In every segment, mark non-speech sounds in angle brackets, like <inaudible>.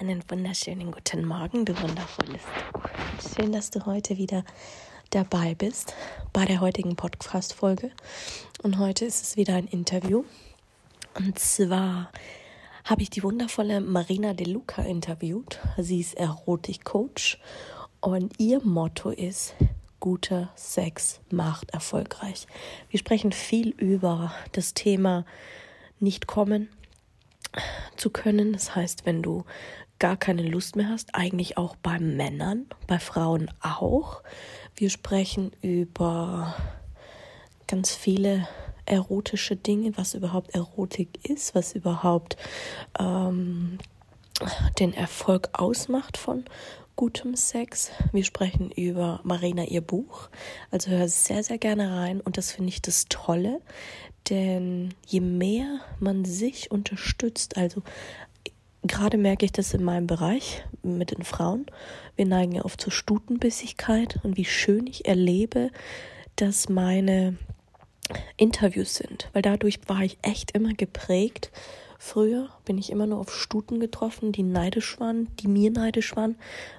Einen wunderschönen guten Morgen, du wundervolles. Schön, dass du heute wieder dabei bist bei der heutigen Podcast-Folge. Und heute ist es wieder ein Interview. Und zwar habe ich die wundervolle Marina De Luca interviewt. Sie ist Erotik-Coach und ihr Motto ist guter Sex macht erfolgreich. Wir sprechen viel über das Thema nicht kommen zu können. Das heißt, wenn du gar keine Lust mehr hast, eigentlich auch bei Männern, bei Frauen auch. Wir sprechen über ganz viele erotische Dinge, was überhaupt Erotik ist, was überhaupt ähm, den Erfolg ausmacht von gutem Sex. Wir sprechen über Marina ihr Buch. Also hör sehr, sehr gerne rein. Und das finde ich das Tolle. Denn je mehr man sich unterstützt, also Gerade merke ich das in meinem Bereich mit den Frauen. Wir neigen ja oft zur Stutenbissigkeit und wie schön ich erlebe, dass meine Interviews sind, weil dadurch war ich echt immer geprägt Früher bin ich immer nur auf Stuten getroffen, die neidisch waren, die mir neidisch waren,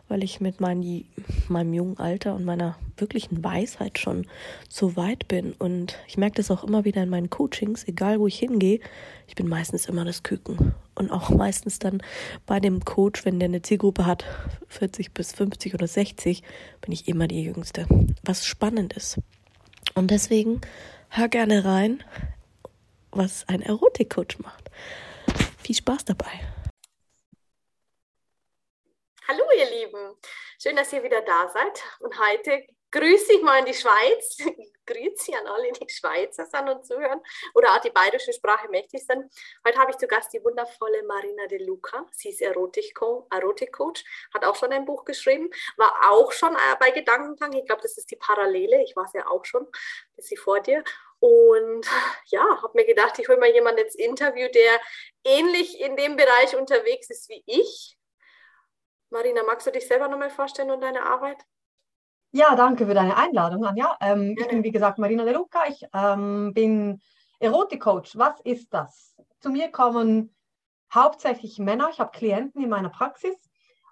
weil ich mit mein, meinem jungen Alter und meiner wirklichen Weisheit schon so weit bin. Und ich merke das auch immer wieder in meinen Coachings, egal wo ich hingehe, ich bin meistens immer das Küken. Und auch <laughs> meistens dann bei dem Coach, wenn der eine Zielgruppe hat, 40 bis 50 oder 60, bin ich immer die Jüngste. Was spannend ist. Und deswegen hör gerne rein, was ein Erotikcoach macht. Viel Spaß dabei. Hallo ihr Lieben, schön, dass ihr wieder da seid. Und heute grüße ich mal in die Schweiz. <laughs> Grüezi an alle, die Schweizer sind und zuhören oder auch die bayerische Sprache mächtig sind. Heute habe ich zu Gast die wundervolle Marina De Luca. Sie ist Erotik-Coach, Erotik hat auch schon ein Buch geschrieben, war auch schon äh, bei Gedankentank. Ich glaube, das ist die Parallele. Ich war es ja auch schon, bis sie vor dir. Und ja, habe mir gedacht, ich hole mal jemanden ins Interview, der ähnlich in dem Bereich unterwegs ist wie ich. Marina, magst du dich selber nochmal vorstellen und deine Arbeit? Ja, danke für deine Einladung, Anja. Ähm, ich bin, wie gesagt, Marina De Luca. Ich ähm, bin Erotikcoach. Was ist das? Zu mir kommen hauptsächlich Männer. Ich habe Klienten in meiner Praxis.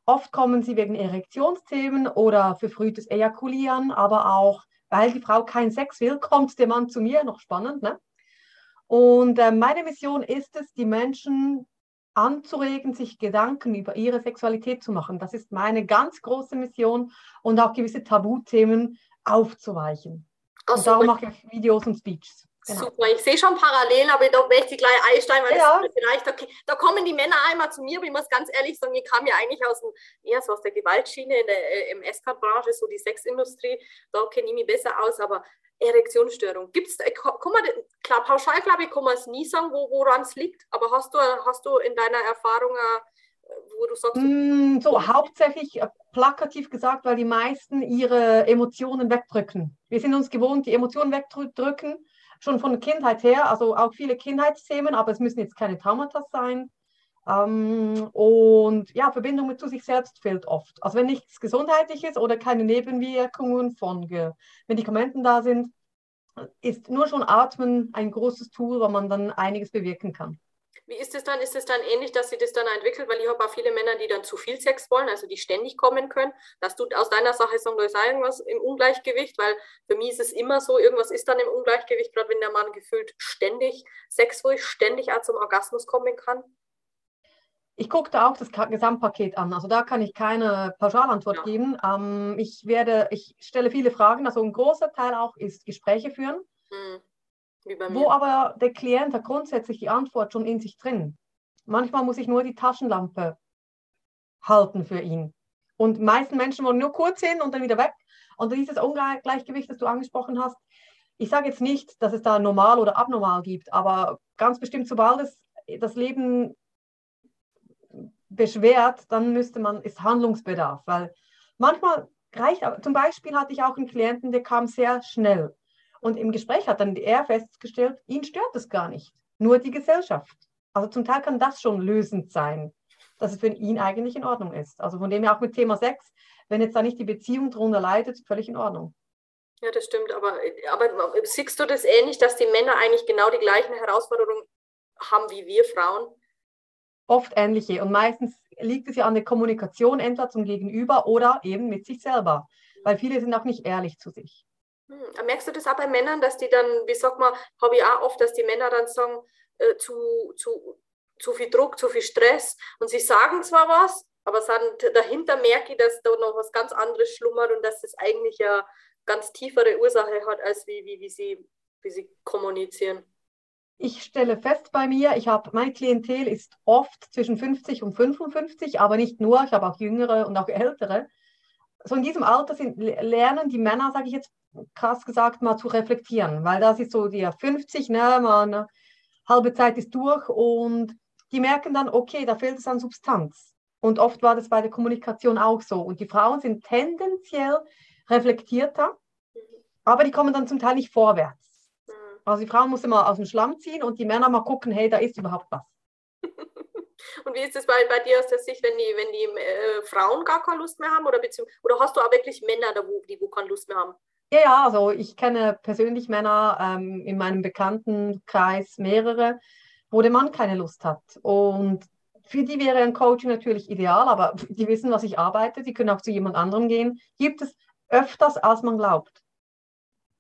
Oft kommen sie wegen Erektionsthemen oder verfrühtes Ejakulieren, aber auch, weil die Frau keinen Sex will, <laughs> kommt der Mann zu mir. Noch spannend, ne? Und äh, meine Mission ist es, die Menschen anzuregen, sich Gedanken über ihre Sexualität zu machen. Das ist meine ganz große Mission und auch gewisse Tabuthemen aufzuweichen. Oh, und darum mache ich Videos und Speeches. Genau. Super, ich sehe schon Parallelen, aber da möchte ich gleich einsteigen, weil ja. das vielleicht, okay, da kommen die Männer einmal zu mir, aber ich muss ganz ehrlich sagen, ich kam ja eigentlich aus, dem, eher so aus der Gewaltschiene in der äh, MS-Card-Branche, so die Sexindustrie, da kenne ich mich besser aus, aber Erektionsstörung. Gibt es, äh, klar, pauschal glaube ich, kann man es nie sagen, wo, woran es liegt, aber hast du, hast du in deiner Erfahrung, äh, wo du sagst? Mm, so, hauptsächlich äh, plakativ gesagt, weil die meisten ihre Emotionen wegdrücken. Wir sind uns gewohnt, die Emotionen wegdrücken, schon von Kindheit her, also auch viele Kindheitsthemen, aber es müssen jetzt keine Traumata sein. Ähm, und ja, Verbindung mit zu sich selbst fehlt oft. Also wenn nichts Gesundheitliches oder keine Nebenwirkungen von Medikamenten da sind, ist nur schon Atmen ein großes Tool, wo man dann einiges bewirken kann. Wie ist es dann? Ist es dann ähnlich, dass sich das dann entwickelt? Weil ich habe auch viele Männer, die dann zu viel Sex wollen, also die ständig kommen können. Dass du aus deiner Sache sagen, da ist irgendwas im Ungleichgewicht, weil für mich ist es immer so, irgendwas ist dann im Ungleichgewicht, gerade wenn der Mann gefühlt ständig Sex will, ständig auch zum Orgasmus kommen kann. Ich gucke da auch das Gesamtpaket an. Also da kann ich keine Pauschalantwort ja. geben. Ähm, ich werde, ich stelle viele Fragen. Also ein großer Teil auch ist Gespräche führen, mhm. Wo aber der Klient hat grundsätzlich die Antwort schon in sich drin. Manchmal muss ich nur die Taschenlampe halten für ihn. Und meisten Menschen wollen nur kurz hin und dann wieder weg. Und dieses Ungleichgewicht, das du angesprochen hast, ich sage jetzt nicht, dass es da normal oder abnormal gibt, aber ganz bestimmt, sobald es das Leben beschwert, dann müsste man, ist Handlungsbedarf, weil manchmal reicht, zum Beispiel hatte ich auch einen Klienten, der kam sehr schnell und im Gespräch hat dann er festgestellt, ihn stört es gar nicht, nur die Gesellschaft. Also zum Teil kann das schon lösend sein, dass es für ihn eigentlich in Ordnung ist. Also von dem her auch mit Thema Sex, wenn jetzt da nicht die Beziehung darunter leidet, völlig in Ordnung. Ja, das stimmt, aber, aber siehst du das ähnlich, dass die Männer eigentlich genau die gleichen Herausforderungen haben wie wir Frauen? Oft ähnliche und meistens liegt es ja an der Kommunikation entweder zum Gegenüber oder eben mit sich selber, weil viele sind auch nicht ehrlich zu sich. Hm. Merkst du das auch bei Männern, dass die dann, wie sag mal, habe ich auch oft, dass die Männer dann sagen, äh, zu, zu, zu viel Druck, zu viel Stress und sie sagen zwar was, aber dahinter merke ich, dass da noch was ganz anderes schlummert und dass das eigentlich ja ganz tiefere Ursache hat, als wie, wie, wie, sie, wie sie kommunizieren. Ich stelle fest bei mir, ich habe mein Klientel ist oft zwischen 50 und 55, aber nicht nur, ich habe auch jüngere und auch ältere. So in diesem Alter sind, lernen die Männer, sage ich jetzt krass gesagt, mal zu reflektieren, weil das ist so die 50, ne, man, halbe Zeit ist durch und die merken dann, okay, da fehlt es an Substanz. Und oft war das bei der Kommunikation auch so. Und die Frauen sind tendenziell reflektierter, aber die kommen dann zum Teil nicht vorwärts. Also die Frauen muss immer aus dem Schlamm ziehen und die Männer mal gucken, hey, da ist überhaupt was. Und wie ist es bei, bei dir aus der Sicht, wenn die, wenn die äh, Frauen gar keine Lust mehr haben oder, oder hast du auch wirklich Männer, da, wo, die wo keine Lust mehr haben? Ja, ja, also ich kenne persönlich Männer ähm, in meinem Bekanntenkreis mehrere, wo der Mann keine Lust hat. Und für die wäre ein Coaching natürlich ideal, aber <laughs> die wissen, was ich arbeite, die können auch zu jemand anderem gehen. Gibt es öfters, als man glaubt.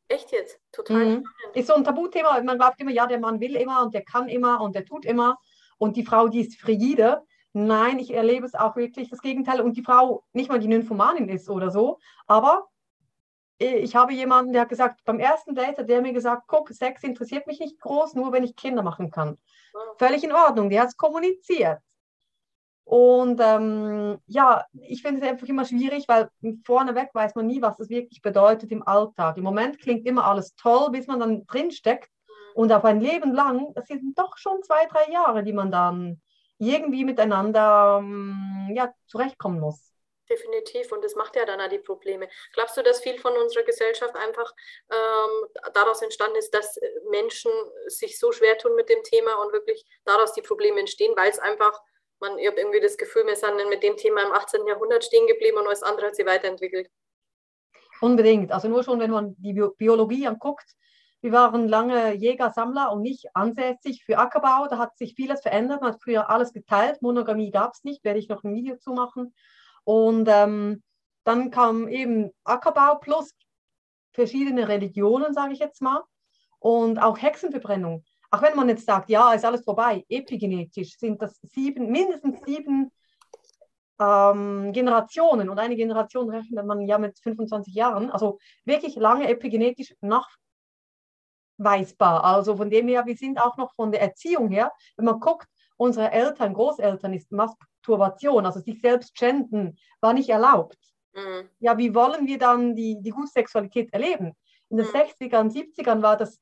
Echt jetzt? Total. Mhm. Ist so ein Tabuthema. Man glaubt immer, ja, der Mann will immer und der kann immer und der tut immer. Und die Frau, die ist frigide. Nein, ich erlebe es auch wirklich das Gegenteil. Und die Frau nicht mal die Nymphomanin ist oder so. Aber ich habe jemanden, der hat gesagt, beim ersten Date hat der mir gesagt, guck, Sex interessiert mich nicht groß, nur wenn ich Kinder machen kann. Wow. Völlig in Ordnung. Der hat es kommuniziert. Und ähm, ja, ich finde es einfach immer schwierig, weil vorneweg weiß man nie, was es wirklich bedeutet im Alltag. Im Moment klingt immer alles toll, bis man dann drinsteckt. Und auf ein Leben lang, das sind doch schon zwei, drei Jahre, die man dann irgendwie miteinander ähm, ja, zurechtkommen muss. Definitiv. Und das macht ja dann auch die Probleme. Glaubst du, dass viel von unserer Gesellschaft einfach ähm, daraus entstanden ist, dass Menschen sich so schwer tun mit dem Thema und wirklich daraus die Probleme entstehen, weil es einfach man, ich habe irgendwie das Gefühl, wir sind mit dem Thema im 18. Jahrhundert stehen geblieben und alles andere hat sich weiterentwickelt. Unbedingt. Also nur schon, wenn man die Biologie anguckt, wir waren lange Jäger, Sammler und nicht ansässig für Ackerbau. Da hat sich vieles verändert. Man hat früher alles geteilt. Monogamie gab es nicht. Werde ich noch ein Video zu machen. Und ähm, dann kam eben Ackerbau plus verschiedene Religionen, sage ich jetzt mal. Und auch Hexenverbrennung. Auch wenn man jetzt sagt, ja, ist alles vorbei, epigenetisch sind das sieben, mindestens sieben ähm, Generationen und eine Generation rechnet man ja mit 25 Jahren, also wirklich lange epigenetisch nachweisbar. Also von dem her, wir sind auch noch von der Erziehung her, wenn man guckt, unsere Eltern, Großeltern ist Masturbation, also sich selbst schänden, war nicht erlaubt. Mhm. Ja, wie wollen wir dann die, die gute Sexualität erleben? In den mhm. 60ern, 70ern war das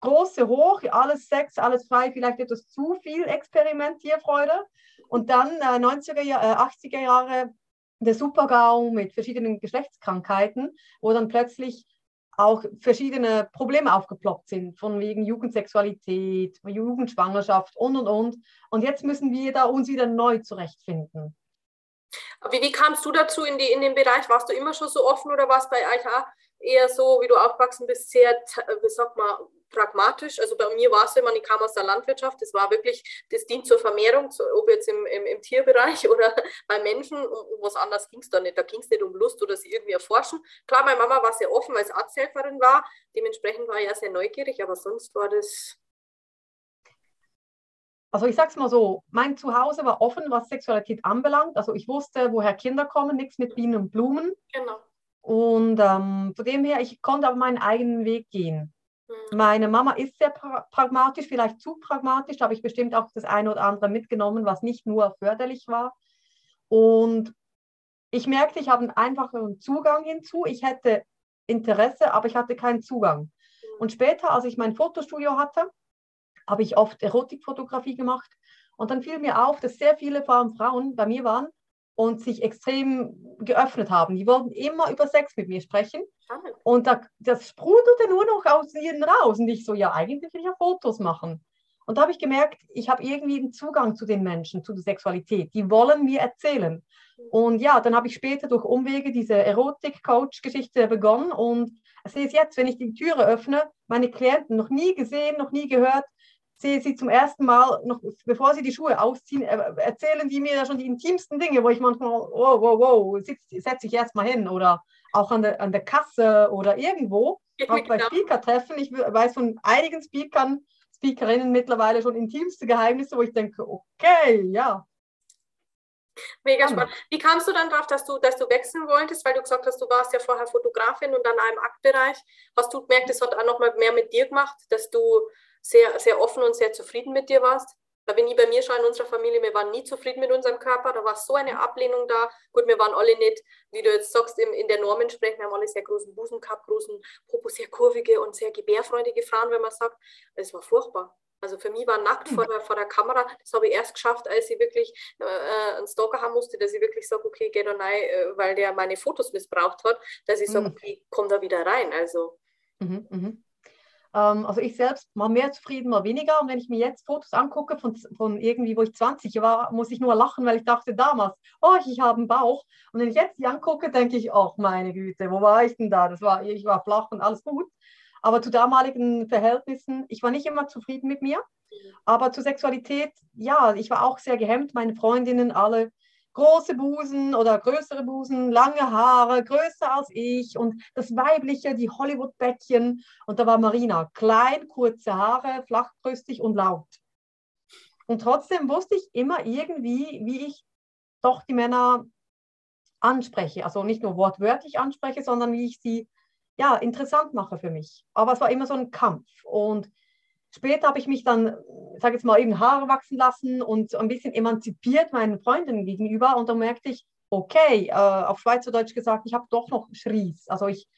große Hoch, alles Sex, alles frei, vielleicht etwas zu viel Experimentierfreude. Und dann äh, 90er, äh, 80er Jahre der Supergau mit verschiedenen Geschlechtskrankheiten, wo dann plötzlich auch verschiedene Probleme aufgeploppt sind, von wegen Jugendsexualität, Jugendschwangerschaft und und und. Und jetzt müssen wir da uns wieder neu zurechtfinden. Wie, wie kamst du dazu in, die, in den Bereich? Warst du immer schon so offen oder warst bei auch eher so, wie du aufgewachsen bist, sehr, wie sag mal, pragmatisch. Also bei mir war es immer, ich kam aus der Landwirtschaft, das war wirklich, das dient zur Vermehrung, ob jetzt im, im, im Tierbereich <laughs> oder bei Menschen, um, um was anderes ging es da nicht. Da ging es nicht um Lust oder sie irgendwie erforschen. Klar, meine Mama war sehr offen, weil sie Arzthelferin war, dementsprechend war ich ja sehr neugierig, aber sonst war das... Also ich sag's mal so, mein Zuhause war offen, was Sexualität anbelangt. Also ich wusste, woher Kinder kommen, nichts mit Bienen und Blumen. Genau. Und ähm, von dem her, ich konnte auf meinen eigenen Weg gehen. Mhm. Meine Mama ist sehr pra pragmatisch, vielleicht zu pragmatisch, da habe ich bestimmt auch das eine oder andere mitgenommen, was nicht nur förderlich war. Und ich merkte, ich habe einen einfacheren Zugang hinzu. Ich hätte Interesse, aber ich hatte keinen Zugang. Mhm. Und später, als ich mein Fotostudio hatte, habe ich oft Erotikfotografie gemacht. Und dann fiel mir auf, dass sehr viele Frauen bei mir waren und sich extrem geöffnet haben. Die wollten immer über Sex mit mir sprechen. Und da, das sprudelte nur noch aus ihnen raus. Und ich so, ja, eigentlich will ich ja Fotos machen. Und da habe ich gemerkt, ich habe irgendwie einen Zugang zu den Menschen, zu der Sexualität. Die wollen mir erzählen. Und ja, dann habe ich später durch Umwege diese Erotik-Coach-Geschichte begonnen. Und sehe es jetzt, wenn ich die Türe öffne, meine Klienten noch nie gesehen, noch nie gehört, sehe sie zum ersten Mal, noch bevor sie die Schuhe ausziehen, erzählen die mir ja schon die intimsten Dinge, wo ich manchmal, wow, wow, wow, setze ich erst mal hin oder auch an der, an der Kasse oder irgendwo, auch bei Speaker-Treffen. Ich weiß von einigen Speakern, Speakerinnen mittlerweile schon intimste Geheimnisse, wo ich denke, okay, ja. Mega spannend. Wie kamst du dann darauf, dass du, dass du wechseln wolltest? Weil du gesagt hast, du warst ja vorher Fotografin und dann im Aktbereich. Hast du gemerkt, das hat auch noch mal mehr mit dir gemacht, dass du sehr, sehr offen und sehr zufrieden mit dir warst? Da wenn ich bei mir schon in unserer Familie, wir waren nie zufrieden mit unserem Körper, da war so eine Ablehnung da. Gut, wir waren alle nicht, wie du jetzt sagst, in, in der Normen sprechen, wir haben alle sehr großen Busen gehabt, großen Popo, sehr kurvige und sehr gebärfreudige Frauen, wenn man sagt. Es war furchtbar. Also für mich war nackt vor der, vor der Kamera, das habe ich erst geschafft, als ich wirklich äh, einen Stalker haben musste, dass ich wirklich sage, okay, geh da rein, äh, weil der meine Fotos missbraucht hat, dass ich sage, mhm. okay, komm da wieder rein. Also. Mhm, mh. Ähm, also ich selbst mal mehr zufrieden, mal weniger. Und wenn ich mir jetzt Fotos angucke von, von irgendwie, wo ich 20 war, muss ich nur lachen, weil ich dachte damals, oh, ich habe einen Bauch. Und wenn ich jetzt die angucke, denke ich, ach meine Güte, wo war ich denn da? Das war, ich war flach und alles gut. Aber zu damaligen Verhältnissen, ich war nicht immer zufrieden mit mir. Aber zur Sexualität, ja, ich war auch sehr gehemmt. Meine Freundinnen alle große Busen oder größere Busen, lange Haare, größer als ich und das Weibliche, die Hollywood-Bäckchen. Und da war Marina, klein, kurze Haare, flachbrüstig und laut. Und trotzdem wusste ich immer irgendwie, wie ich doch die Männer anspreche. Also nicht nur wortwörtlich anspreche, sondern wie ich sie ja, interessant mache für mich. Aber es war immer so ein Kampf. Und Später habe ich mich dann, sage jetzt mal, eben Haare wachsen lassen und ein bisschen emanzipiert meinen Freundinnen gegenüber. Und dann merkte ich, okay, äh, auf Schweizerdeutsch gesagt, ich habe doch noch Schries. Also ich,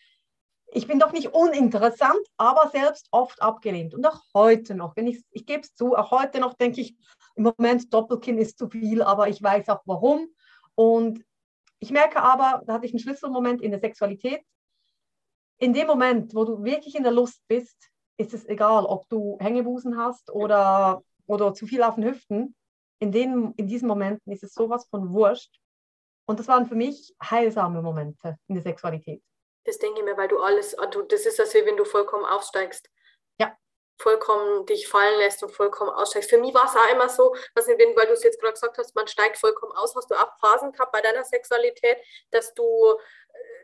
ich bin doch nicht uninteressant, aber selbst oft abgelehnt. Und auch heute noch, wenn ich, ich gebe es zu, auch heute noch denke ich, im Moment Doppelkinn ist zu viel, aber ich weiß auch warum. Und ich merke aber, da hatte ich einen Schlüsselmoment in der Sexualität. In dem Moment, wo du wirklich in der Lust bist, ist es egal, ob du Hängebusen hast oder, oder zu viel auf den Hüften. In, den, in diesen Momenten ist es sowas von wurscht. Und das waren für mich heilsame Momente in der Sexualität. Das denke ich mir, weil du alles, ah, du, das ist das wie wenn du vollkommen aufsteigst. Ja. Vollkommen dich fallen lässt und vollkommen aussteigst. Für mich war es auch immer so, was nicht, weil du es jetzt gerade gesagt hast, man steigt vollkommen aus. Hast du auch Phasen gehabt bei deiner Sexualität, dass du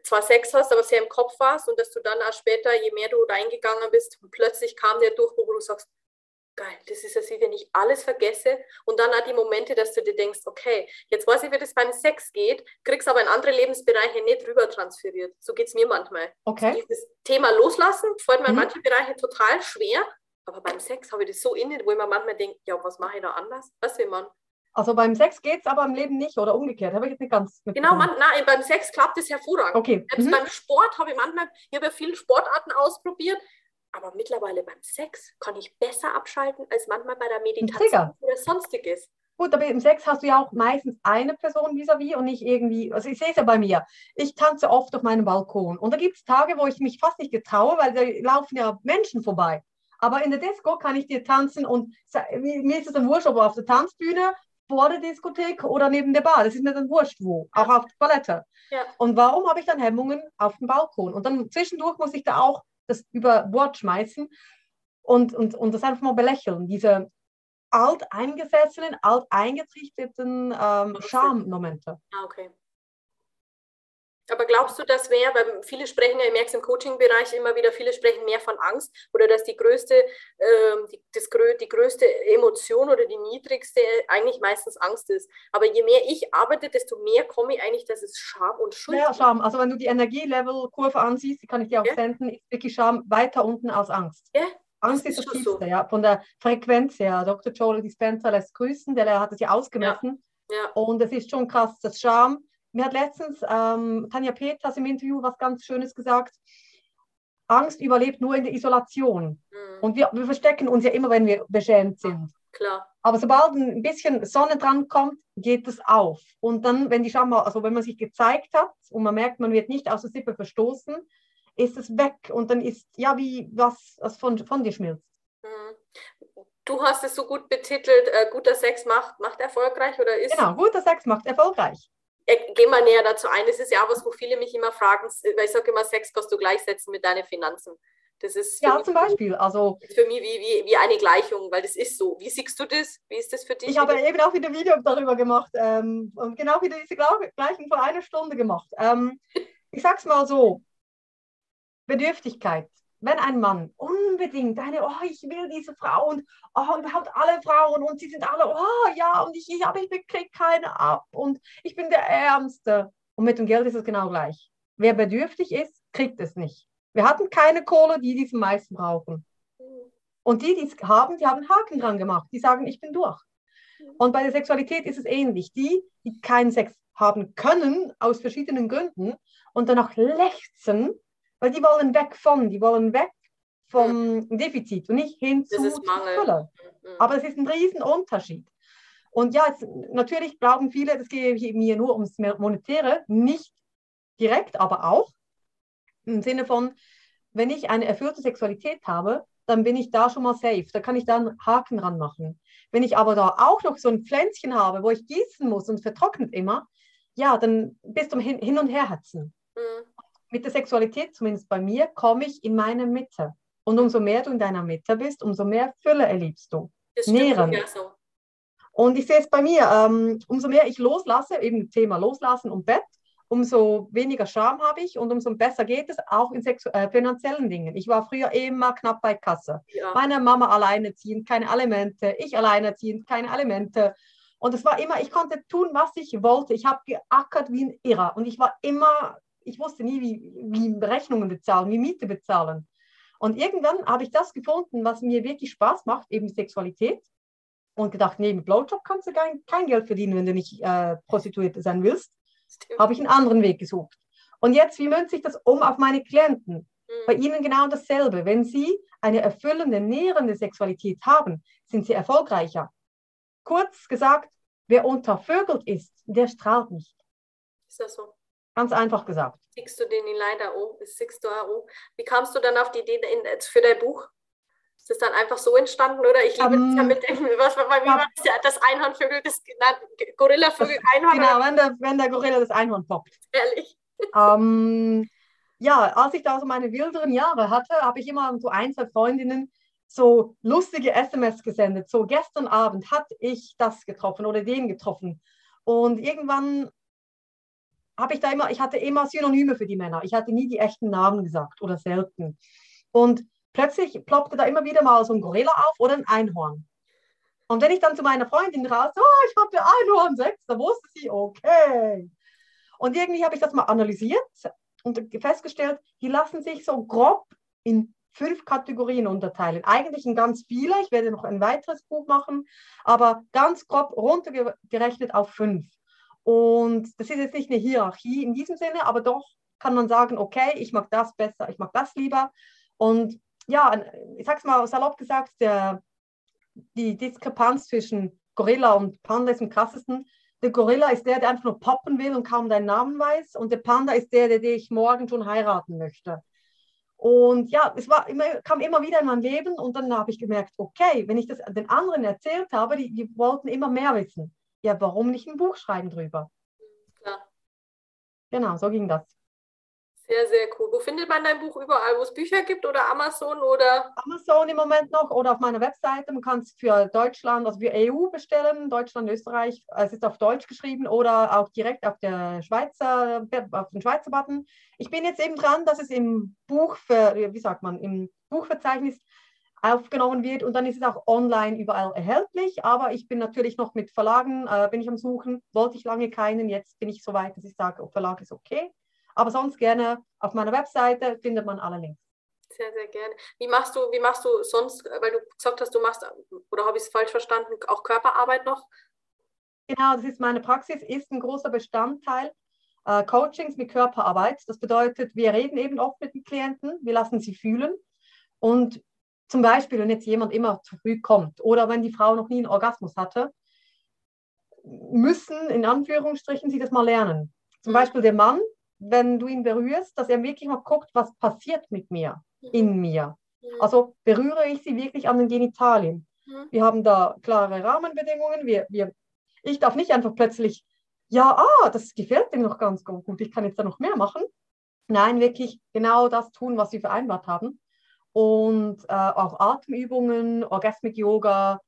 zwar Sex hast, aber sehr im Kopf warst und dass du dann auch später, je mehr du reingegangen bist, plötzlich kam der Durchbruch, wo du sagst, geil, das ist es wie wenn ich alles vergesse und dann auch die Momente, dass du dir denkst, okay, jetzt weiß ich, wie das beim Sex geht, kriegst aber in andere Lebensbereiche nicht rüber transferiert. So geht es mir manchmal. Okay. Dieses Thema loslassen fällt mir mhm. in manchen Bereichen total schwer, aber beim Sex habe ich das so inne, wo ich mir manchmal denke, ja, was mache ich da anders? Was will man? Also beim Sex geht es aber im Leben nicht oder umgekehrt. Habe ich jetzt nicht ganz. Genau, man, nein, beim Sex klappt es hervorragend. Okay. Selbst mhm. beim Sport habe ich manchmal, ich habe ja viele Sportarten ausprobiert, aber mittlerweile beim Sex kann ich besser abschalten als manchmal bei der Meditation oder sonstiges. Gut, aber im Sex hast du ja auch meistens eine Person vis-à-vis -vis und nicht irgendwie, also ich sehe es ja bei mir, ich tanze oft auf meinem Balkon und da gibt es Tage, wo ich mich fast nicht getraue, weil da laufen ja Menschen vorbei. Aber in der Disco kann ich dir tanzen und mir ist es dann wurscht, ob auf der Tanzbühne vor der Diskothek oder neben der Bar. Das ist mir dann wurscht wo, auch auf der Toilette. Ja. Und warum habe ich dann Hemmungen auf dem Balkon? Und dann zwischendurch muss ich da auch das über Bord schmeißen und, und, und das einfach mal belächeln. Diese alteingesessenen, alteingetrichteten ähm, Charme-Momente. Ah, okay. Aber glaubst du, das wäre, weil viele sprechen ja, ich merke es im Coaching-Bereich immer wieder, viele sprechen mehr von Angst oder dass die größte, ähm, die, das, die größte Emotion oder die niedrigste eigentlich meistens Angst ist. Aber je mehr ich arbeite, desto mehr komme ich eigentlich, dass es Scham und Schuld Ja, Scham. Also wenn du die Energielevel-Kurve ansiehst, die kann ich dir auch ja? senden, ist wirklich Scham weiter unten als Angst. Ja? Angst ist, ist das tiefste, so. ja, von der Frequenz her. Dr. Joel Dispenza lässt grüßen, der hat es ja ausgemessen. Ja. Ja. Und es ist schon krass, dass Scham mir hat letztens ähm, Tanja Peters im Interview was ganz Schönes gesagt. Angst überlebt nur in der Isolation. Mhm. Und wir, wir, verstecken uns ja immer, wenn wir beschämt sind. Klar. Aber sobald ein bisschen Sonne dran kommt, geht es auf. Und dann, wenn die Scham, also wenn man sich gezeigt hat und man merkt, man wird nicht aus der Sippe verstoßen, ist es weg und dann ist ja wie was, was von, von dir schmilzt. Mhm. Du hast es so gut betitelt, äh, guter Sex macht, macht erfolgreich oder ist. Genau, guter Sex macht erfolgreich. Äh, geh mal näher dazu ein. Das ist ja auch was, wo viele mich immer fragen, weil ich sage immer, Sex kannst du gleichsetzen mit deinen Finanzen. Das ist ja, zum Beispiel. Also, für mich wie, wie, wie eine Gleichung, weil das ist so. Wie siehst du das? Wie ist das für dich? Ich habe eben auch wieder ein Video darüber gemacht ähm, und genau wieder diese Gleichung vor einer Stunde gemacht. Ähm, ich sag's mal so: Bedürftigkeit. Wenn ein Mann unbedingt eine, oh, ich will diese Frau und oh, überhaupt alle Frauen und sie sind alle, oh ja, und ich, ich, ich kriege keine ab und ich bin der Ärmste. Und mit dem Geld ist es genau gleich. Wer bedürftig ist, kriegt es nicht. Wir hatten keine Kohle, die diesen meisten brauchen. Und die, die es haben, die haben Haken dran gemacht. Die sagen, ich bin durch. Und bei der Sexualität ist es ähnlich. Die, die keinen Sex haben können, aus verschiedenen Gründen, und danach lechzen, weil die wollen weg von, die wollen weg vom Defizit und nicht hin zu Fülle. Mhm. Aber es ist ein Riesenunterschied. Und ja, jetzt, natürlich glauben viele, das geht mir nur ums Monetäre, nicht direkt, aber auch im Sinne von, wenn ich eine erfüllte Sexualität habe, dann bin ich da schon mal safe. Da kann ich dann Haken dran machen. Wenn ich aber da auch noch so ein Pflänzchen habe, wo ich gießen muss und vertrocknet immer, ja, dann bist du hin, hin und her hetzen. Mhm. Mit der Sexualität, zumindest bei mir, komme ich in meine Mitte. Und umso mehr du in deiner Mitte bist, umso mehr Fülle erlebst du. Das Nähren. Ja so. Und ich sehe es bei mir, ähm, umso mehr ich loslasse, eben Thema Loslassen und Bett, umso weniger Scham habe ich und umso besser geht es auch in äh, finanziellen Dingen. Ich war früher immer knapp bei Kasse. Ja. Meine Mama alleinerziehend, keine Alimente, ich alleinerziehend, keine Alimente. Und es war immer, ich konnte tun, was ich wollte. Ich habe geackert wie ein Irrer und ich war immer, ich wusste nie, wie, wie Rechnungen bezahlen, wie Miete bezahlen. Und irgendwann habe ich das gefunden, was mir wirklich Spaß macht, eben Sexualität. Und gedacht, nee, mit Blowjob kannst du kein, kein Geld verdienen, wenn du nicht äh, Prostituierte sein willst habe ich einen anderen Weg gesucht. Und jetzt, wie münze ich das um auf meine Klienten? Mhm. Bei ihnen genau dasselbe. Wenn sie eine erfüllende, nährende Sexualität haben, sind sie erfolgreicher. Kurz gesagt, wer untervögelt ist, der strahlt nicht. Ist das so? Ganz einfach gesagt. Siehst du den leider um? Das siehst du auch. Wie kamst du dann auf die Idee für dein Buch? Ist das dann einfach so entstanden oder ich liebe um, das ja ähm, mit dem, was, wie ja. war das, das Einhornvögel, das Gorillavögel, Einhorn? Genau, wenn der, wenn der Gorilla das Einhorn poppt. Ehrlich. Ähm, ja, als ich da so meine wilderen Jahre hatte, habe ich immer so ein, zwei Freundinnen so lustige SMS gesendet. So gestern Abend hatte ich das getroffen oder den getroffen. Und irgendwann habe ich da immer, ich hatte immer Synonyme für die Männer. Ich hatte nie die echten Namen gesagt oder selten. Und plötzlich ploppte da immer wieder mal so ein Gorilla auf oder ein Einhorn. Und wenn ich dann zu meiner Freundin raus, oh, ich hatte Einhorn sechs, da wusste sie, okay. Und irgendwie habe ich das mal analysiert und festgestellt, die lassen sich so grob in fünf Kategorien unterteilen. Eigentlich in ganz viele, ich werde noch ein weiteres Buch machen, aber ganz grob runtergerechnet auf fünf. Und das ist jetzt nicht eine Hierarchie in diesem Sinne, aber doch kann man sagen, okay, ich mag das besser, ich mag das lieber. Und ja, ich sag's mal salopp gesagt, der, die Diskrepanz zwischen Gorilla und Panda ist am krassesten. Der Gorilla ist der, der einfach nur poppen will und kaum deinen Namen weiß. Und der Panda ist der, der dich morgen schon heiraten möchte. Und ja, es war immer, kam immer wieder in mein Leben und dann habe ich gemerkt, okay, wenn ich das den anderen erzählt habe, die, die wollten immer mehr wissen. Ja, warum nicht ein Buch schreiben drüber? Klar. Genau, so ging das. Sehr, sehr cool. Wo findet man dein Buch überall, wo es Bücher gibt oder Amazon oder? Amazon im Moment noch oder auf meiner Webseite. Man kann es für Deutschland, also für EU bestellen, Deutschland, Österreich. Es ist auf Deutsch geschrieben oder auch direkt auf der Schweizer, auf den Schweizer Button. Ich bin jetzt eben dran, dass es im Buch, für, wie sagt man, im Buchverzeichnis aufgenommen wird und dann ist es auch online überall erhältlich. Aber ich bin natürlich noch mit Verlagen, äh, bin ich am Suchen, wollte ich lange keinen. Jetzt bin ich so weit, dass ich sage, oh, Verlag ist okay. Aber sonst gerne auf meiner Webseite findet man alle Links. Sehr, sehr gerne. Wie machst du, wie machst du sonst, weil du gesagt hast, du machst, oder habe ich es falsch verstanden, auch Körperarbeit noch? Genau, das ist meine Praxis, ist ein großer Bestandteil. Äh, Coachings mit Körperarbeit. Das bedeutet, wir reden eben oft mit den Klienten, wir lassen sie fühlen und zum Beispiel, wenn jetzt jemand immer zu früh kommt oder wenn die Frau noch nie einen Orgasmus hatte, müssen in Anführungsstrichen sie das mal lernen. Zum mhm. Beispiel der Mann, wenn du ihn berührst, dass er wirklich mal guckt, was passiert mit mir, mhm. in mir. Mhm. Also berühre ich sie wirklich an den Genitalien. Wir haben da klare Rahmenbedingungen. Wir, wir, ich darf nicht einfach plötzlich, ja, ah, das gefällt dem noch ganz gut, ich kann jetzt da noch mehr machen. Nein, wirklich genau das tun, was wir vereinbart haben. Und äh, auch Atemübungen, Orgasmic Yoga,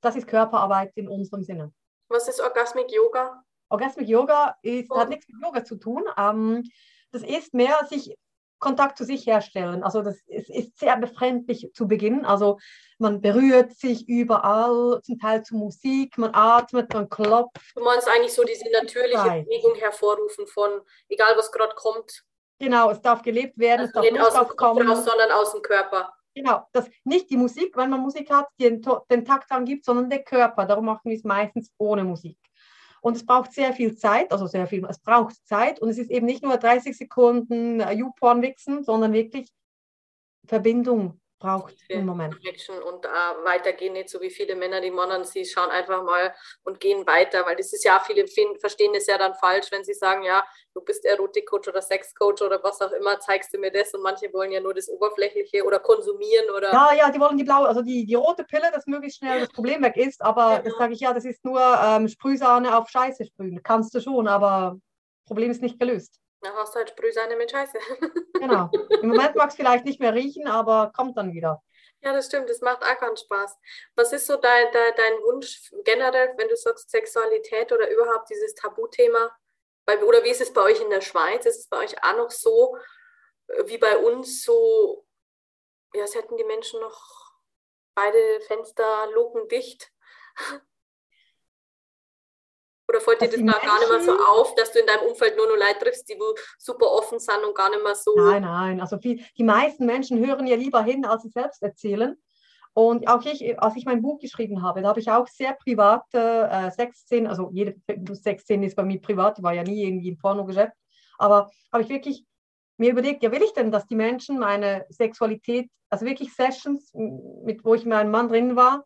das ist Körperarbeit in unserem Sinne. Was ist Orgasmic Yoga? Orgasmic Yoga ist, oh. hat nichts mit Yoga zu tun. Ähm, das ist mehr sich Kontakt zu sich herstellen. Also das ist, ist, sehr befremdlich zu Beginn. Also man berührt sich überall, zum Teil zu Musik, man atmet, man klopft. Du meinst eigentlich so diese natürliche Bewegung hervorrufen von, egal was gerade kommt. Genau, es darf gelebt werden, also es darf nicht aus dem Kopf raus, sondern aus dem Körper. Genau, das nicht die Musik, wenn man Musik hat, die den, den Takt angibt, sondern der Körper. Darum machen wir es meistens ohne Musik. Und es braucht sehr viel Zeit, also sehr viel, es braucht Zeit und es ist eben nicht nur 30 Sekunden äh, YouPorn wichsen, sondern wirklich Verbindung braucht im Moment. Und äh, weitergehen, nicht so wie viele Männer, die Männern, sie schauen einfach mal und gehen weiter, weil das ist ja, viele verstehen das ja dann falsch, wenn sie sagen, ja, du bist Erotikcoach oder Sexcoach oder was auch immer, zeigst du mir das und manche wollen ja nur das Oberflächliche oder konsumieren oder... Ja, ja, die wollen die blaue, also die, die rote Pille, dass möglichst schnell das Problem weg ist, aber genau. das sage ich ja, das ist nur ähm, Sprühsahne auf Scheiße sprühen, kannst du schon, aber Problem ist nicht gelöst. Dann hast du halt Sprühsahne mit Scheiße. Genau. <laughs> Im Moment mag es vielleicht nicht mehr riechen, aber kommt dann wieder. Ja, das stimmt. Das macht auch ganz Spaß. Was ist so dein, dein, dein Wunsch generell, wenn du sagst Sexualität oder überhaupt dieses Tabuthema? Oder wie ist es bei euch in der Schweiz? Ist es bei euch auch noch so äh, wie bei uns so, ja, es hätten die Menschen noch beide Fenster lukendicht? Oder fällt dir das gar, gar nicht mehr so auf, dass du in deinem Umfeld nur noch Leute triffst, die super offen sind und gar nicht mehr so. Nein, nein. Also viel, die meisten Menschen hören ja lieber hin, als sie selbst erzählen. Und auch ich, als ich mein Buch geschrieben habe, da habe ich auch sehr private äh, Sexszenen, also jede Sexszene ist bei mir privat, ich war ja nie irgendwie im Pornogeschäft, aber habe ich wirklich mir überlegt, ja, will ich denn, dass die Menschen meine Sexualität, also wirklich Sessions, mit, wo ich mit einem Mann drin war,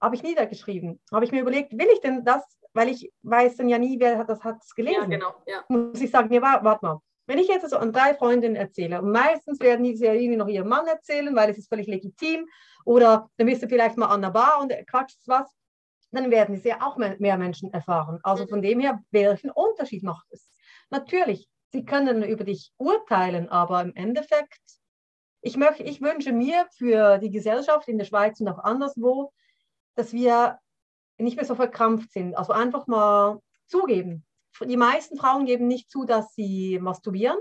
habe ich niedergeschrieben. Habe ich mir überlegt, will ich denn das weil ich weiß dann ja nie, wer hat das hat gelesen. Ja, genau. Ja. Muss ich sagen, ja, warte mal. Wenn ich jetzt so an drei Freundinnen erzähle, und meistens werden die ja irgendwie noch ihrem Mann erzählen, weil es ist völlig legitim, oder dann bist du vielleicht mal an der Bar und quatscht was, dann werden es ja auch mehr Menschen erfahren. Also von dem her, welchen Unterschied macht es? Natürlich, sie können über dich urteilen, aber im Endeffekt, ich, möchte, ich wünsche mir für die Gesellschaft in der Schweiz und auch anderswo, dass wir nicht mehr so verkrampft sind. Also einfach mal zugeben. Die meisten Frauen geben nicht zu, dass sie masturbieren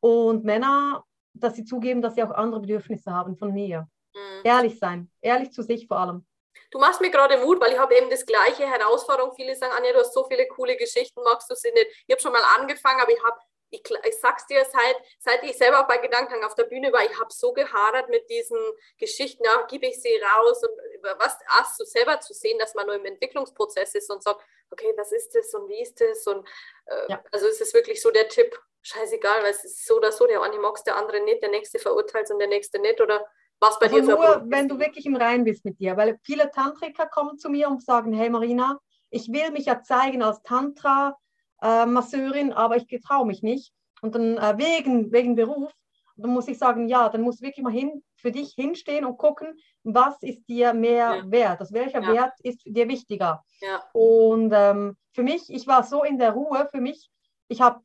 und Männer, dass sie zugeben, dass sie auch andere Bedürfnisse haben von mir. Mhm. Ehrlich sein, ehrlich zu sich vor allem. Du machst mir gerade Mut, weil ich habe eben das gleiche Herausforderung. Viele sagen, Anja, du hast so viele coole Geschichten, magst du sie nicht? Ich habe schon mal angefangen, aber ich habe ich, ich sag's dir, seit, seit ich selber auch bei Gedanken auf der Bühne war, ich habe so gehadert mit diesen Geschichten, ja, gebe ich sie raus und was erst so selber zu sehen, dass man nur im Entwicklungsprozess ist und sagt, okay, was ist das und wie ist das? Und äh, ja. also es ist wirklich so der Tipp, scheißegal, weil es ist so oder so, der eine mag der andere nicht, der nächste verurteilt und der nächste nicht oder was bei also dir nur, wenn du wirklich im Rein bist mit dir, weil viele Tantriker kommen zu mir und sagen, hey Marina, ich will mich ja zeigen als Tantra, äh, Masseurin, aber ich getraue mich nicht. Und dann äh, wegen, wegen Beruf, dann muss ich sagen, ja, dann musst du wirklich mal hin, für dich hinstehen und gucken, was ist dir mehr ja. wert, also welcher ja. Wert ist dir wichtiger. Ja. Und ähm, für mich, ich war so in der Ruhe, für mich, ich habe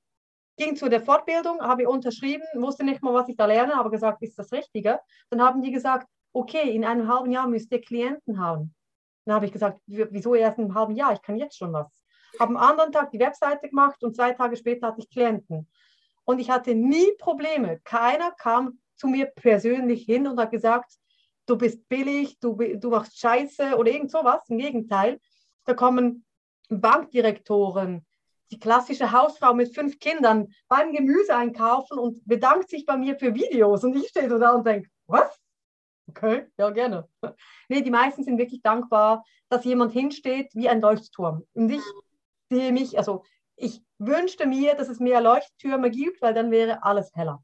ging zu der Fortbildung, habe ich unterschrieben, wusste nicht mal, was ich da lerne, aber gesagt, ist das Richtige? Dann haben die gesagt, okay, in einem halben Jahr müsst ihr Klienten haben. Dann habe ich gesagt, wieso erst in einem halben Jahr? Ich kann jetzt schon was habe am anderen Tag die Webseite gemacht und zwei Tage später hatte ich Klienten. Und ich hatte nie Probleme. Keiner kam zu mir persönlich hin und hat gesagt, du bist billig, du, du machst Scheiße oder irgend sowas. Im Gegenteil, da kommen Bankdirektoren, die klassische Hausfrau mit fünf Kindern beim Gemüse einkaufen und bedankt sich bei mir für Videos. Und ich stehe so da und denke, was? Okay, ja, gerne. <laughs> Nee, die meisten sind wirklich dankbar, dass jemand hinsteht wie ein Leuchtturm. Und ich sehe mich, also ich wünschte mir, dass es mehr Leuchttürme gibt, weil dann wäre alles heller.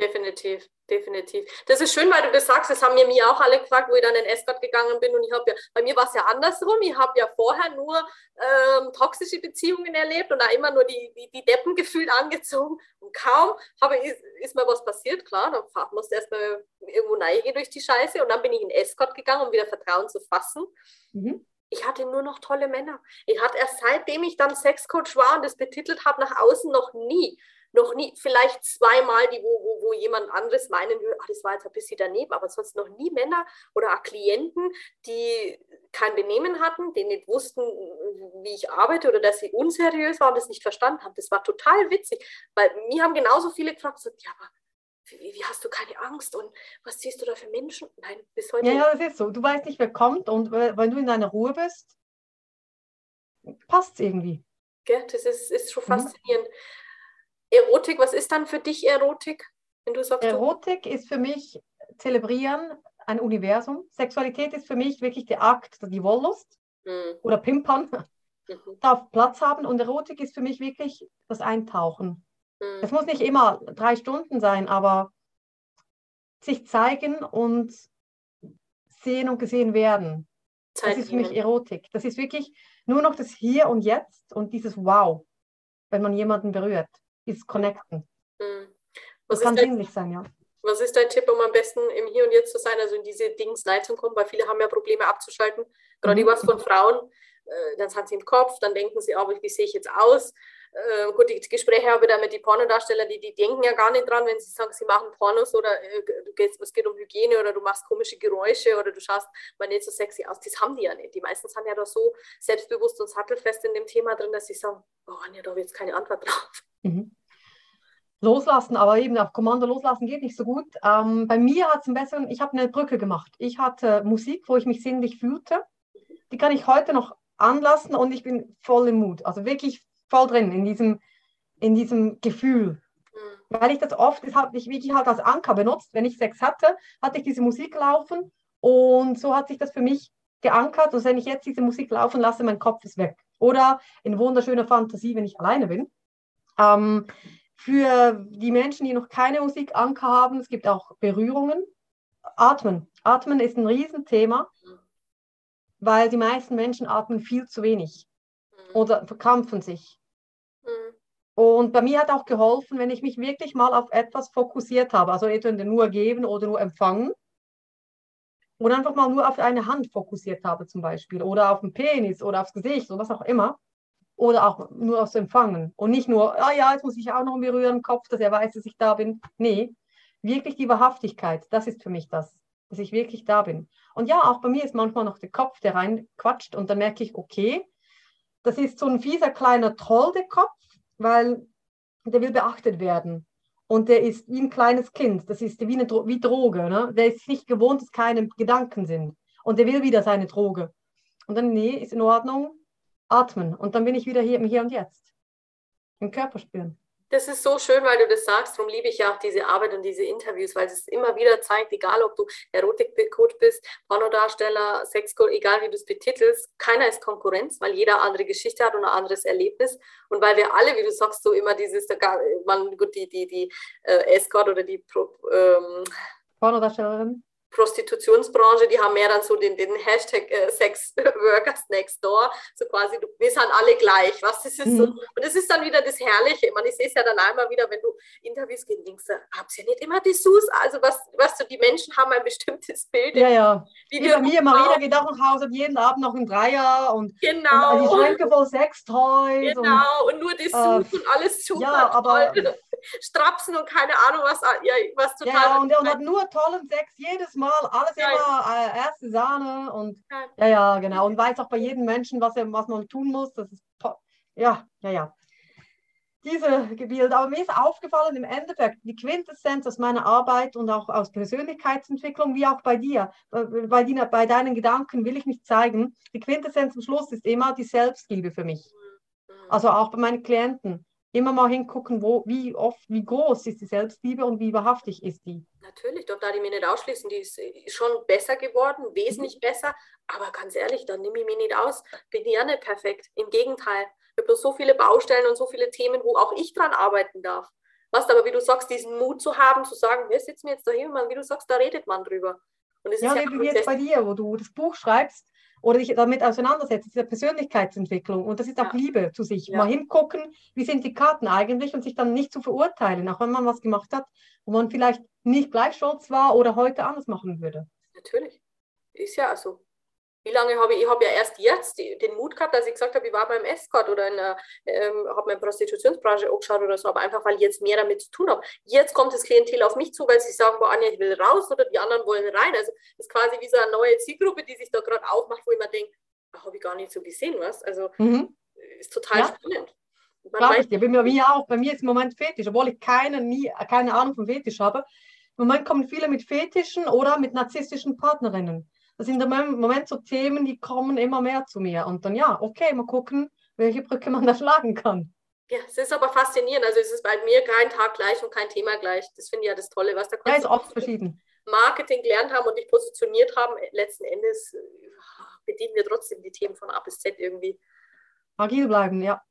Definitiv, definitiv. Das ist schön, weil du das sagst. Das haben mir, mir auch alle gefragt, wo ich dann in Escort gegangen bin. Und ich habe ja, bei mir war es ja andersrum. Ich habe ja vorher nur ähm, toxische Beziehungen erlebt und da immer nur die, die, die Deppen gefühlt angezogen. Und kaum habe, ist, ist mir was passiert, klar. Dann musste erstmal irgendwo reingehen durch die Scheiße. Und dann bin ich in Escort gegangen, um wieder Vertrauen zu fassen. Mhm. Ich hatte nur noch tolle Männer. Ich hatte erst seitdem ich dann Sexcoach war und das betitelt habe, nach außen noch nie noch nie, vielleicht zweimal, die, wo, wo, wo jemand anderes meinen würde, ach, das war jetzt ein bisschen daneben, aber sonst noch nie Männer oder auch Klienten, die kein Benehmen hatten, die nicht wussten, wie ich arbeite oder dass sie unseriös waren, das nicht verstanden haben. Das war total witzig, weil mir haben genauso viele gefragt, so, ja, aber wie, wie, hast du keine Angst und was siehst du da für Menschen? Nein, bis heute. Ja, ja, das ist so. Du weißt nicht, wer kommt und wenn du in deiner Ruhe bist, passt es irgendwie. Gell? Das ist, ist schon mhm. faszinierend. Erotik, was ist dann für dich Erotik? Wenn du sagst, Erotik du... ist für mich zelebrieren ein Universum. Sexualität ist für mich wirklich der Akt, die Wollust mhm. oder Pimpern mhm. darf Platz haben und Erotik ist für mich wirklich das Eintauchen. Mhm. Es muss nicht immer drei Stunden sein, aber sich zeigen und sehen und gesehen werden. Zeit das ist für mich Erotik. Das ist wirklich nur noch das Hier und Jetzt und dieses Wow, wenn man jemanden berührt dieses Connecten. Mhm. das kann sinnlich sein, ja. Was ist dein Tipp, um am besten im Hier und Jetzt zu sein, also in diese Dingsleitung kommen? Weil viele haben ja Probleme abzuschalten. Gerade mhm. was von Frauen, äh, dann sind sie im Kopf, dann denken sie, oh, wie sehe ich jetzt aus? Äh, gut, die Gespräche habe ich da mit den Pornodarstellern, die, die denken ja gar nicht dran, wenn sie sagen, sie machen Pornos oder äh, es geht um Hygiene oder du machst komische Geräusche oder du schaust mal nicht so sexy aus. Das haben die ja nicht. Die meisten sind ja da so selbstbewusst und sattelfest in dem Thema drin, dass sie sagen, oh, ja, da habe ich jetzt keine Antwort drauf. Mhm. Loslassen, aber eben auf Kommando loslassen geht nicht so gut. Ähm, bei mir hat es ein besseren, ich habe eine Brücke gemacht. Ich hatte Musik, wo ich mich sinnlich fühlte. Die kann ich heute noch anlassen und ich bin voll im Mut. Also wirklich voll drin in diesem, in diesem Gefühl. Mhm. Weil ich das oft, das habe ich wirklich halt als Anker benutzt. Wenn ich Sex hatte, hatte ich diese Musik laufen und so hat sich das für mich geankert. Und wenn ich jetzt diese Musik laufen lasse, mein Kopf ist weg. Oder in wunderschöner Fantasie, wenn ich alleine bin. Ähm, für die Menschen, die noch keine Musikanker haben, es gibt auch Berührungen. Atmen. Atmen ist ein Riesenthema, weil die meisten Menschen atmen viel zu wenig oder verkrampfen sich. Und bei mir hat auch geholfen, wenn ich mich wirklich mal auf etwas fokussiert habe, also entweder nur geben oder nur empfangen. Oder einfach mal nur auf eine Hand fokussiert habe zum Beispiel oder auf den Penis oder aufs Gesicht oder was auch immer oder auch nur aus Empfangen und nicht nur, ah ja, jetzt muss ich auch noch berühren Kopf, dass er weiß, dass ich da bin. Nee, wirklich die Wahrhaftigkeit, das ist für mich das, dass ich wirklich da bin. Und ja, auch bei mir ist manchmal noch der Kopf, der reinquatscht und dann merke ich, okay, das ist so ein fieser kleiner Troll, der Kopf, weil der will beachtet werden. Und der ist wie ein kleines Kind, das ist wie, eine Dro wie Droge. Ne? Der ist nicht gewohnt, dass keine Gedanken sind. Und der will wieder seine Droge. Und dann, nee, ist in Ordnung, atmen und dann bin ich wieder hier im Hier und Jetzt. Im Körper spüren. Das ist so schön, weil du das sagst. Darum liebe ich ja auch diese Arbeit und diese Interviews, weil es immer wieder zeigt, egal ob du Erotikcoach bist, Pornodarsteller, Sexcoach, egal wie du es betitelst, keiner ist Konkurrenz, weil jeder andere Geschichte hat und ein anderes Erlebnis. Und weil wir alle, wie du sagst, so immer dieses, man, gut, die, die, die äh, Escort oder die ähm, Pornodarstellerin Prostitutionsbranche, die haben mehr dann so den, den Hashtag äh, Sex <laughs> Workers Next Door, so quasi, du, wir sind alle gleich, was das ist mhm. so. Und das ist dann wieder das Herrliche. Ich, meine, ich sehe es ja dann einmal wieder, wenn du Interviews gehst, denkst du, habt ihr nicht immer Dessous? Also was, was du, die Menschen haben ein bestimmtes Bild. Ja, ja. Wie, bei mir, Marina geht auch nach Hause und jeden Abend noch ein Dreier und, genau. und die Schränke voll Sextoys. Genau, und, und nur Dessous äh, und alles super. Ja, aber... <laughs> Strapsen und keine Ahnung, was, ja, was total... Ja, und, und hat <laughs> nur tollen Sex jedes Mal Mal, alles ja, immer äh, erste Sahne und ja. ja, ja, genau. Und weiß auch bei jedem Menschen, was, er, was man tun muss. Das ist ja, ja, ja. Diese Gebilde. Aber mir ist aufgefallen, im Endeffekt, die Quintessenz aus meiner Arbeit und auch aus Persönlichkeitsentwicklung, wie auch bei dir, bei, die, bei deinen Gedanken will ich mich zeigen. Die Quintessenz am Schluss ist immer die Selbstliebe für mich. Mhm. Also auch bei meinen Klienten immer mal hingucken, wo, wie oft, wie groß ist die Selbstliebe und wie wahrhaftig ist die. Natürlich, doch da die mir nicht ausschließen, die ist schon besser geworden, wesentlich mhm. besser, aber ganz ehrlich, dann nehme ich mich nicht aus, bin ja nicht perfekt. Im Gegenteil, ich habe so viele Baustellen und so viele Themen, wo auch ich dran arbeiten darf. Was aber, wie du sagst, diesen Mut zu haben, zu sagen, wir sitzen jetzt da hin, wie du sagst, da redet man drüber. Und es ja, ist ja wie jetzt bei dir, wo du das Buch schreibst oder dich damit auseinandersetzt, diese Persönlichkeitsentwicklung. Und das ist auch ja. Liebe zu sich. Ja. Mal hingucken, wie sind die Karten eigentlich und sich dann nicht zu verurteilen, auch wenn man was gemacht hat, wo man vielleicht nicht gleich stolz war oder heute anders machen würde. Natürlich. Ist ja so. Wie lange habe ich, ich habe ja erst jetzt den Mut gehabt, dass ich gesagt habe, ich war beim Escort oder in der, ähm, habe meine Prostitutionsbranche angeschaut oder so, aber einfach, weil ich jetzt mehr damit zu tun habe. Jetzt kommt das Klientel auf mich zu, weil sie sagen, boah, Anja, ich will raus oder die anderen wollen rein. Also das ist quasi wie so eine neue Zielgruppe, die sich da gerade aufmacht, wo ich mir denke, habe ich gar nicht so gesehen, was? Also mhm. ist total ja. spannend. Glaube ich dir. Bei mir auch. Bei mir ist im Moment Fetisch, obwohl ich keine, nie, keine Ahnung vom Fetisch habe. Im Moment kommen viele mit Fetischen oder mit narzisstischen Partnerinnen das sind im Moment so Themen, die kommen immer mehr zu mir. Und dann ja, okay, mal gucken, welche Brücke man da schlagen kann. Ja, es ist aber faszinierend. Also es ist bei mir kein Tag gleich und kein Thema gleich. Das finde ich ja das Tolle, was da kommt. Ja, ist oft verschieden. Marketing gelernt haben und dich positioniert haben. Letzten Endes äh, bedienen wir trotzdem die Themen von A bis Z irgendwie. Agil bleiben, ja.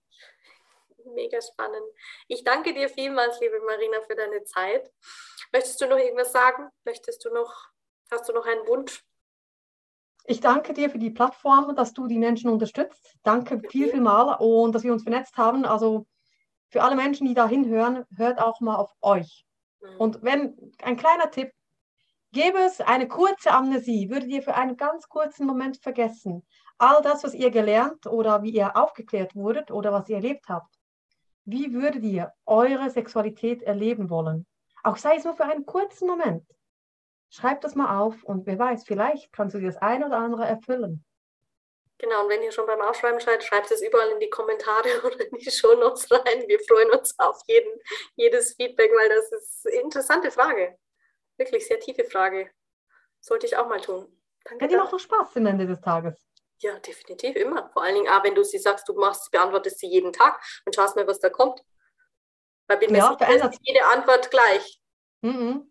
Mega spannend. Ich danke dir vielmals, liebe Marina, für deine Zeit. Möchtest du noch irgendwas sagen? Möchtest du noch, hast du noch einen Wunsch? Ich danke dir für die Plattform, dass du die Menschen unterstützt. Danke viel, viel mal und dass wir uns vernetzt haben. Also für alle Menschen, die da hinhören, hört auch mal auf euch. Mhm. Und wenn, ein kleiner Tipp, gäbe es eine kurze Amnesie, würdet ihr für einen ganz kurzen Moment vergessen, all das, was ihr gelernt oder wie ihr aufgeklärt wurdet oder was ihr erlebt habt. Wie würdet ihr eure Sexualität erleben wollen? Auch sei es nur für einen kurzen Moment. Schreib das mal auf und wer weiß, vielleicht kannst du dir das ein oder andere erfüllen. Genau, und wenn ihr schon beim Aufschreiben seid, schreibt es überall in die Kommentare <laughs> oder in die Shownotes rein. Wir freuen uns auf jeden, jedes Feedback, weil das ist eine interessante Frage. Wirklich sehr tiefe Frage. Sollte ich auch mal tun. Danke. Ja, die macht doch Spaß am Ende des Tages. Ja, definitiv immer. Vor allen Dingen auch, wenn du sie sagst, du machst, beantwortest sie jeden Tag und schaust mal, was da kommt. Weil bin ja, mir sicher, ist jede Antwort gleich. Mhm.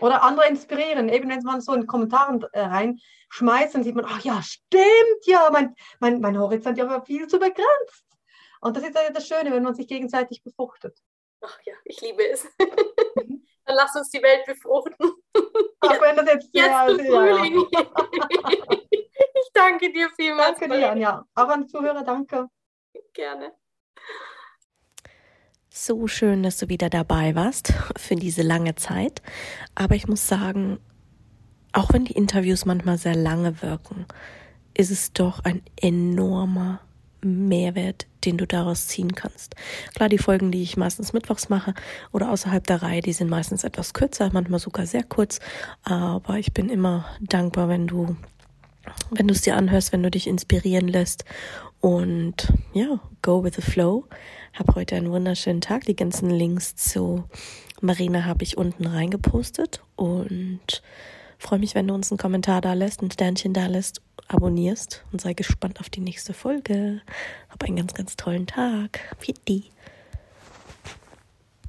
Oder andere inspirieren. Eben wenn man so in Kommentaren äh, reinschmeißt, dann sieht man, ach ja, stimmt ja, mein, mein, mein Horizont ist ja viel zu begrenzt. Und das ist ja das Schöne, wenn man sich gegenseitig befruchtet. Ach ja, ich liebe es. Mhm. <laughs> dann lass uns die Welt befruchten. <laughs> Ach, wenn das jetzt, <laughs> jetzt ja, Frühling. Ja. ich danke dir vielmals. Danke dir, Anja. Auch an Zuhörer, danke. Gerne. So schön, dass du wieder dabei warst für diese lange Zeit. Aber ich muss sagen, auch wenn die Interviews manchmal sehr lange wirken, ist es doch ein enormer Mehrwert, den du daraus ziehen kannst. Klar, die Folgen, die ich meistens mittwochs mache oder außerhalb der Reihe, die sind meistens etwas kürzer, manchmal sogar sehr kurz. Aber ich bin immer dankbar, wenn du, wenn du es dir anhörst, wenn du dich inspirieren lässt und ja, go with the flow. Hab heute einen wunderschönen Tag. Die ganzen Links zu Marina habe ich unten reingepostet und freue mich, wenn du uns einen Kommentar da lässt, ein Sternchen da lässt, abonnierst und sei gespannt auf die nächste Folge. Hab einen ganz, ganz tollen Tag. Fitti.